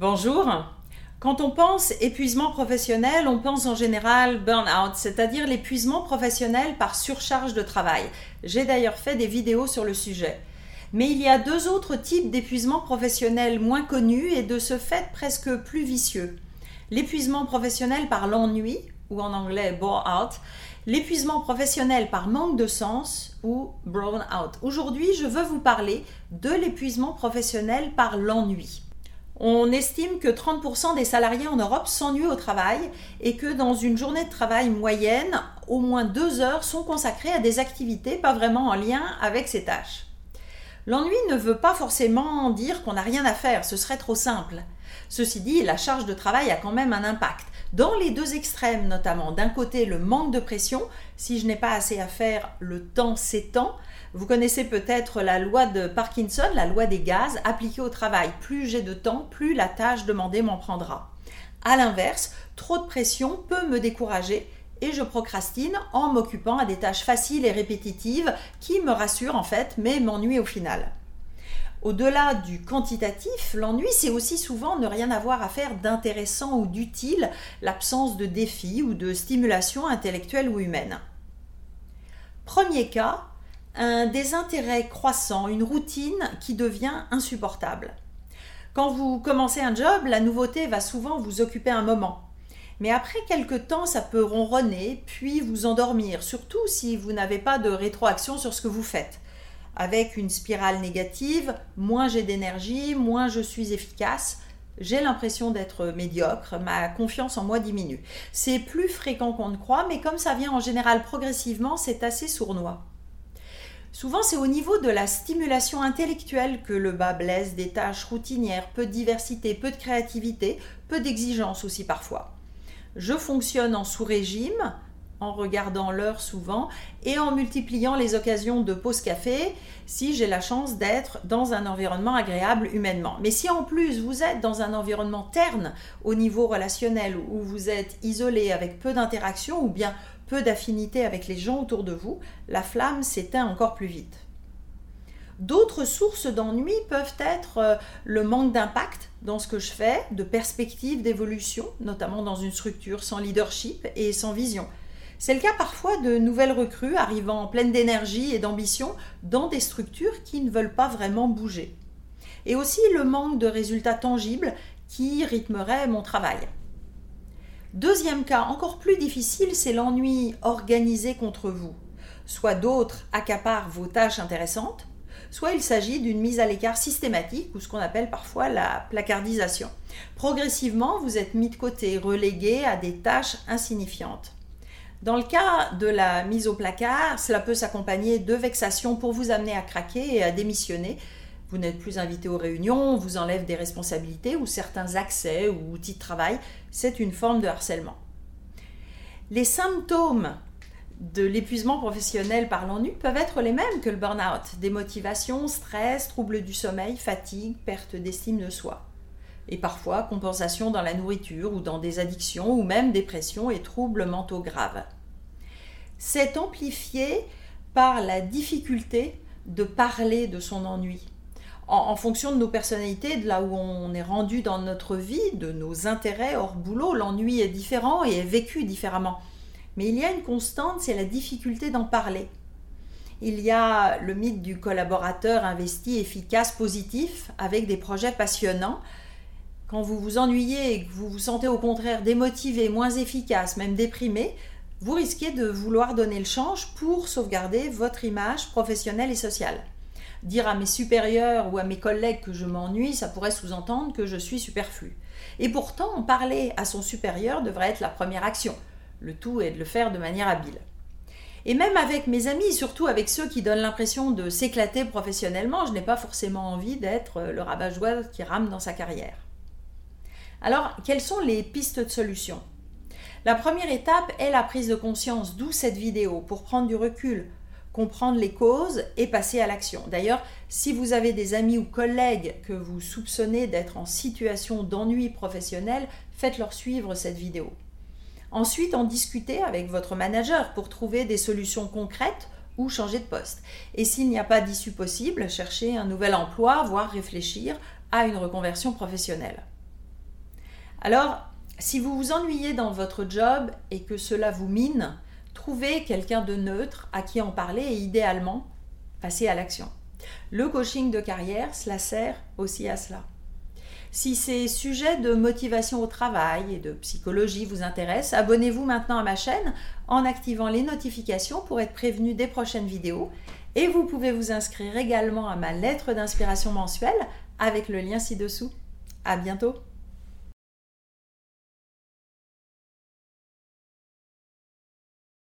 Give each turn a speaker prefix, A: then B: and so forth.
A: Bonjour. Quand on pense épuisement professionnel, on pense en général burn-out, c'est-à-dire l'épuisement professionnel par surcharge de travail. J'ai d'ailleurs fait des vidéos sur le sujet. Mais il y a deux autres types d'épuisement professionnel moins connus et de ce fait presque plus vicieux. L'épuisement professionnel par l'ennui, ou en anglais bore-out, l'épuisement professionnel par manque de sens, ou brown-out. Aujourd'hui, je veux vous parler de l'épuisement professionnel par l'ennui. On estime que 30% des salariés en Europe s'ennuient au travail et que dans une journée de travail moyenne, au moins deux heures sont consacrées à des activités pas vraiment en lien avec ces tâches. L'ennui ne veut pas forcément dire qu'on n'a rien à faire, ce serait trop simple. Ceci dit, la charge de travail a quand même un impact. Dans les deux extrêmes notamment, d'un côté le manque de pression, si je n'ai pas assez à faire, le temps s'étend, vous connaissez peut-être la loi de Parkinson, la loi des gaz, appliquée au travail. Plus j'ai de temps, plus la tâche demandée m'en prendra. A l'inverse, trop de pression peut me décourager et je procrastine en m'occupant à des tâches faciles et répétitives qui me rassurent en fait, mais m'ennuient au final. Au-delà du quantitatif, l'ennui, c'est aussi souvent ne rien avoir à faire d'intéressant ou d'utile, l'absence de défis ou de stimulation intellectuelle ou humaine. Premier cas, un désintérêt croissant, une routine qui devient insupportable. Quand vous commencez un job, la nouveauté va souvent vous occuper un moment. Mais après quelques temps, ça peut ronronner, puis vous endormir, surtout si vous n'avez pas de rétroaction sur ce que vous faites. Avec une spirale négative, moins j'ai d'énergie, moins je suis efficace, j'ai l'impression d'être médiocre, ma confiance en moi diminue. C'est plus fréquent qu'on ne croit, mais comme ça vient en général progressivement, c'est assez sournois. Souvent, c'est au niveau de la stimulation intellectuelle que le bas blesse, des tâches routinières, peu de diversité, peu de créativité, peu d'exigence aussi parfois. Je fonctionne en sous-régime, en regardant l'heure souvent et en multipliant les occasions de pause café si j'ai la chance d'être dans un environnement agréable humainement. Mais si en plus vous êtes dans un environnement terne au niveau relationnel où vous êtes isolé avec peu d'interaction ou bien peu d'affinité avec les gens autour de vous, la flamme s'éteint encore plus vite. D'autres sources d'ennui peuvent être euh, le manque d'impact dans ce que je fais, de perspective d'évolution, notamment dans une structure sans leadership et sans vision. C'est le cas parfois de nouvelles recrues arrivant pleines d'énergie et d'ambition dans des structures qui ne veulent pas vraiment bouger. Et aussi le manque de résultats tangibles qui rythmerait mon travail. Deuxième cas, encore plus difficile, c'est l'ennui organisé contre vous. Soit d'autres accaparent vos tâches intéressantes, soit il s'agit d'une mise à l'écart systématique ou ce qu'on appelle parfois la placardisation. Progressivement, vous êtes mis de côté, relégué à des tâches insignifiantes. Dans le cas de la mise au placard, cela peut s'accompagner de vexations pour vous amener à craquer et à démissionner. Vous n'êtes plus invité aux réunions, on vous enlève des responsabilités ou certains accès ou outils de travail. C'est une forme de harcèlement. Les symptômes de l'épuisement professionnel par l'ennui peuvent être les mêmes que le burn-out. Démotivation, stress, troubles du sommeil, fatigue, perte d'estime de soi et parfois compensation dans la nourriture ou dans des addictions ou même dépression et troubles mentaux graves. C'est amplifié par la difficulté de parler de son ennui. En, fonction de nos personnalités, de là où on est rendu dans notre vie, de nos intérêts hors boulot, l'ennui est différent et est vécu différemment. Mais il y a une constante, c'est la difficulté d'en parler. Il y a le mythe du collaborateur investi, efficace, positif, avec des projets passionnants, quand vous vous ennuyez et que vous vous sentez au contraire démotivé, moins efficace, même déprimé, vous risquez de vouloir donner le change pour sauvegarder votre image professionnelle et sociale. Dire à mes supérieurs ou à mes collègues que je m'ennuie, ça pourrait sous-entendre que je suis superflu. Et pourtant, parler à son supérieur devrait être la première action. Le tout est de le faire de manière habile. Et même avec mes amis, surtout avec ceux qui donnent l'impression de s'éclater professionnellement, je n'ai pas forcément envie d'être le rabat-joie qui rame dans sa carrière. Alors, quelles sont les pistes de solution? La première étape est la prise de conscience, d'où cette vidéo, pour prendre du recul, comprendre les causes et passer à l'action. D'ailleurs, si vous avez des amis ou collègues que vous soupçonnez d'être en situation d'ennui professionnel, faites-leur suivre cette vidéo. Ensuite, en discuter avec votre manager pour trouver des solutions concrètes ou changer de poste. Et s'il n'y a pas d'issue possible, cherchez un nouvel emploi, voire réfléchir à une reconversion professionnelle. Alors, si vous vous ennuyez dans votre job et que cela vous mine, trouvez quelqu'un de neutre à qui en parler et idéalement, passez à l'action. Le coaching de carrière, cela sert aussi à cela. Si ces sujets de motivation au travail et de psychologie vous intéressent, abonnez-vous maintenant à ma chaîne en activant les notifications pour être prévenu des prochaines vidéos. Et vous pouvez vous inscrire également à ma lettre d'inspiration mensuelle avec le lien ci-dessous. À bientôt!